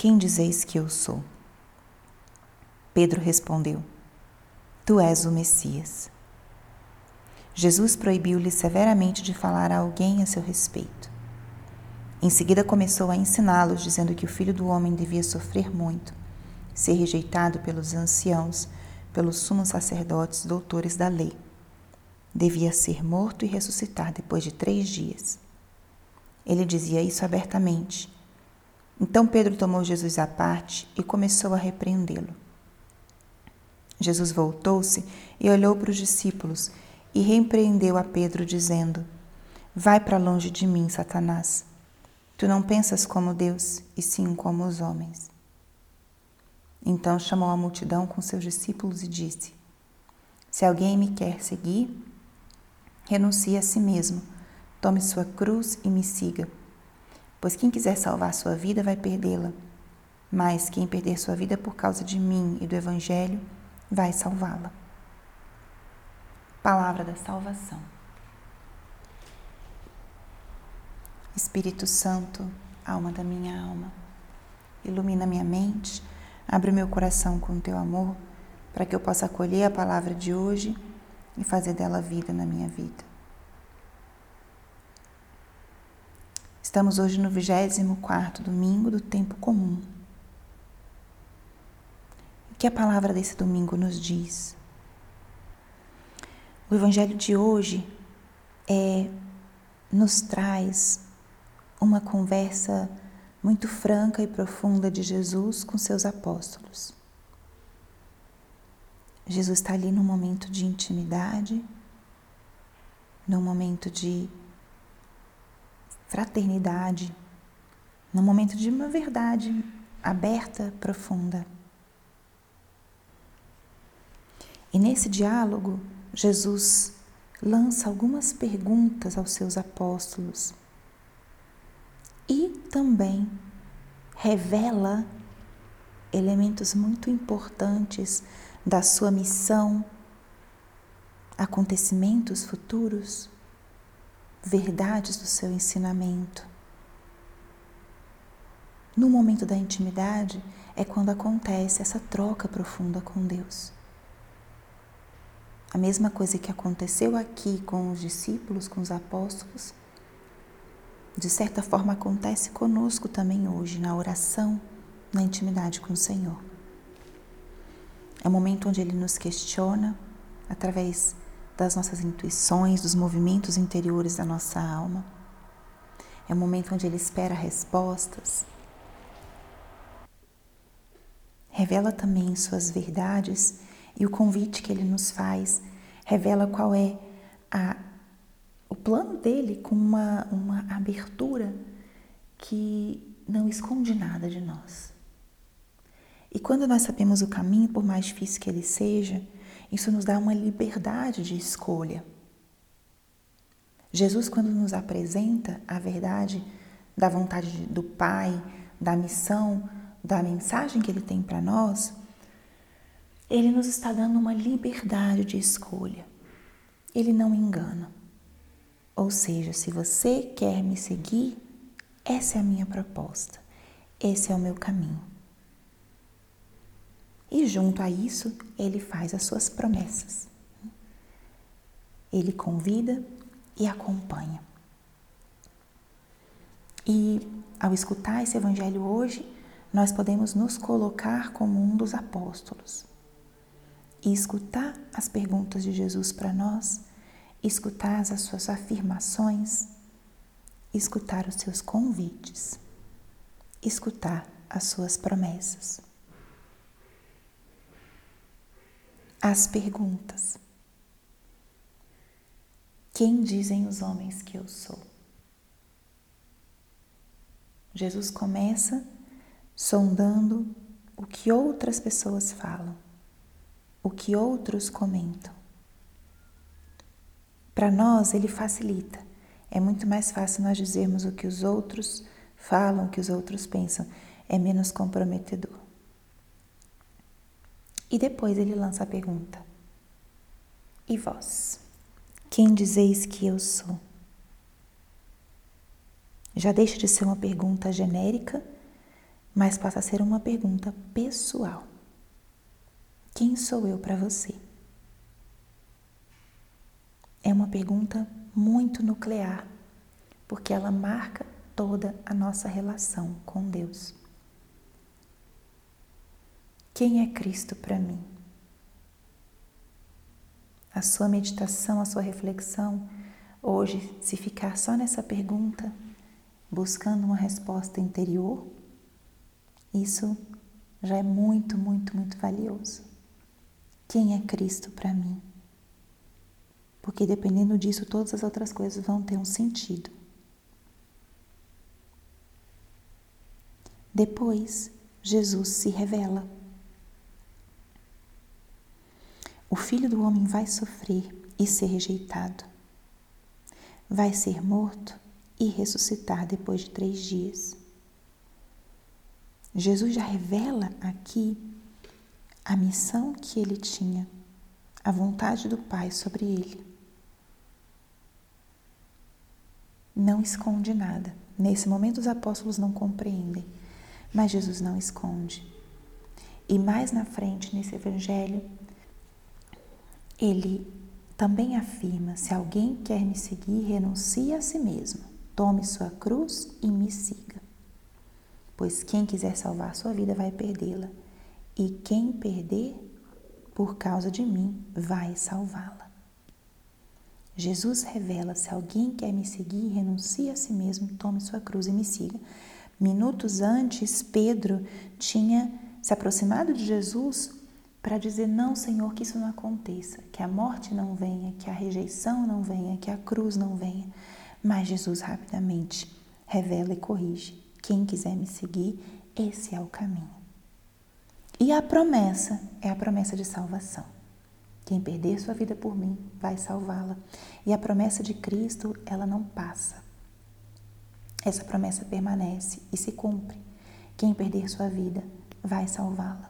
Quem dizeis que eu sou? Pedro respondeu: Tu és o Messias. Jesus proibiu-lhe severamente de falar a alguém a seu respeito. Em seguida começou a ensiná-los, dizendo que o filho do homem devia sofrer muito, ser rejeitado pelos anciãos, pelos sumos sacerdotes, doutores da lei. Devia ser morto e ressuscitar depois de três dias. Ele dizia isso abertamente então Pedro tomou Jesus à parte e começou a repreendê-lo. Jesus voltou-se e olhou para os discípulos e repreendeu a Pedro, dizendo: Vai para longe de mim, Satanás. Tu não pensas como Deus, e sim como os homens. Então chamou a multidão com seus discípulos e disse: Se alguém me quer seguir, renuncie a si mesmo, tome sua cruz e me siga. Pois quem quiser salvar sua vida vai perdê-la, mas quem perder sua vida por causa de mim e do Evangelho vai salvá-la. Palavra da salvação. Espírito Santo, alma da minha alma, ilumina minha mente, abre meu coração com teu amor, para que eu possa acolher a palavra de hoje e fazer dela vida na minha vida. Estamos hoje no 24 domingo do tempo comum. O que a palavra desse domingo nos diz? O evangelho de hoje é nos traz uma conversa muito franca e profunda de Jesus com seus apóstolos. Jesus está ali num momento de intimidade, num momento de fraternidade, no momento de uma verdade aberta, profunda. E nesse diálogo, Jesus lança algumas perguntas aos seus apóstolos e também revela elementos muito importantes da sua missão, acontecimentos futuros verdades do seu ensinamento. No momento da intimidade é quando acontece essa troca profunda com Deus. A mesma coisa que aconteceu aqui com os discípulos, com os apóstolos, de certa forma acontece conosco também hoje, na oração, na intimidade com o Senhor. É o momento onde Ele nos questiona através das nossas intuições, dos movimentos interiores da nossa alma. É o momento onde ele espera respostas. Revela também suas verdades e o convite que ele nos faz revela qual é a, o plano dele com uma, uma abertura que não esconde nada de nós. E quando nós sabemos o caminho, por mais difícil que ele seja, isso nos dá uma liberdade de escolha. Jesus, quando nos apresenta a verdade da vontade do Pai, da missão, da mensagem que Ele tem para nós, Ele nos está dando uma liberdade de escolha. Ele não engana. Ou seja, se você quer me seguir, essa é a minha proposta, esse é o meu caminho. E junto a isso, ele faz as suas promessas. Ele convida e acompanha. E ao escutar esse evangelho hoje, nós podemos nos colocar como um dos apóstolos e escutar as perguntas de Jesus para nós, escutar as suas afirmações, escutar os seus convites, escutar as suas promessas. As perguntas. Quem dizem os homens que eu sou? Jesus começa sondando o que outras pessoas falam, o que outros comentam. Para nós, ele facilita. É muito mais fácil nós dizermos o que os outros falam, o que os outros pensam. É menos comprometedor. E depois ele lança a pergunta: E vós? Quem dizeis que eu sou? Já deixa de ser uma pergunta genérica, mas passa a ser uma pergunta pessoal. Quem sou eu para você? É uma pergunta muito nuclear, porque ela marca toda a nossa relação com Deus. Quem é Cristo para mim? A sua meditação, a sua reflexão, hoje, se ficar só nessa pergunta, buscando uma resposta interior, isso já é muito, muito, muito valioso. Quem é Cristo para mim? Porque dependendo disso, todas as outras coisas vão ter um sentido. Depois, Jesus se revela. O filho do homem vai sofrer e ser rejeitado, vai ser morto e ressuscitar depois de três dias. Jesus já revela aqui a missão que ele tinha, a vontade do Pai sobre ele. Não esconde nada. Nesse momento, os apóstolos não compreendem, mas Jesus não esconde. E mais na frente, nesse evangelho, ele também afirma: se alguém quer me seguir, renuncie a si mesmo, tome sua cruz e me siga. Pois quem quiser salvar sua vida vai perdê-la, e quem perder por causa de mim vai salvá-la. Jesus revela: se alguém quer me seguir, renuncie a si mesmo, tome sua cruz e me siga. Minutos antes, Pedro tinha se aproximado de Jesus para dizer: Não, Senhor, que isso não aconteça, que a morte não venha, que a rejeição não venha, que a cruz não venha. Mas Jesus rapidamente revela e corrige: Quem quiser me seguir, esse é o caminho. E a promessa é a promessa de salvação. Quem perder sua vida por mim vai salvá-la. E a promessa de Cristo, ela não passa. Essa promessa permanece e se cumpre. Quem perder sua vida vai salvá-la.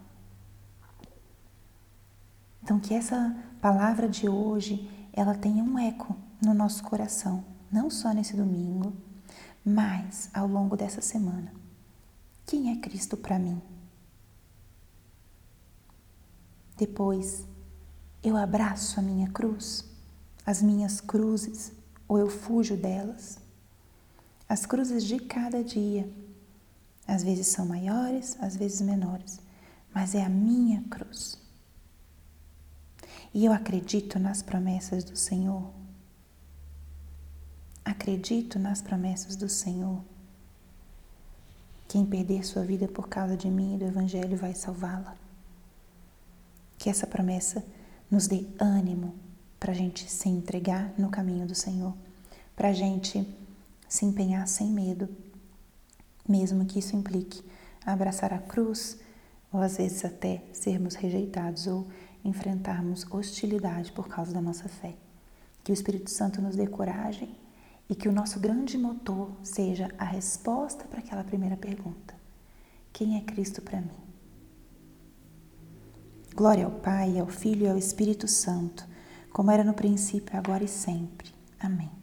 Então que essa palavra de hoje ela tenha um eco no nosso coração, não só nesse domingo, mas ao longo dessa semana. Quem é Cristo para mim? Depois, eu abraço a minha cruz, as minhas cruzes, ou eu fujo delas. As cruzes de cada dia, às vezes são maiores, às vezes menores, mas é a minha cruz. E eu acredito nas promessas do Senhor. Acredito nas promessas do Senhor. Quem perder sua vida por causa de mim e do Evangelho vai salvá-la. Que essa promessa nos dê ânimo para a gente se entregar no caminho do Senhor, para a gente se empenhar sem medo, mesmo que isso implique abraçar a cruz ou às vezes até sermos rejeitados ou enfrentarmos hostilidade por causa da nossa fé. Que o Espírito Santo nos dê coragem e que o nosso grande motor seja a resposta para aquela primeira pergunta: Quem é Cristo para mim? Glória ao Pai, ao Filho e ao Espírito Santo, como era no princípio, agora e sempre. Amém.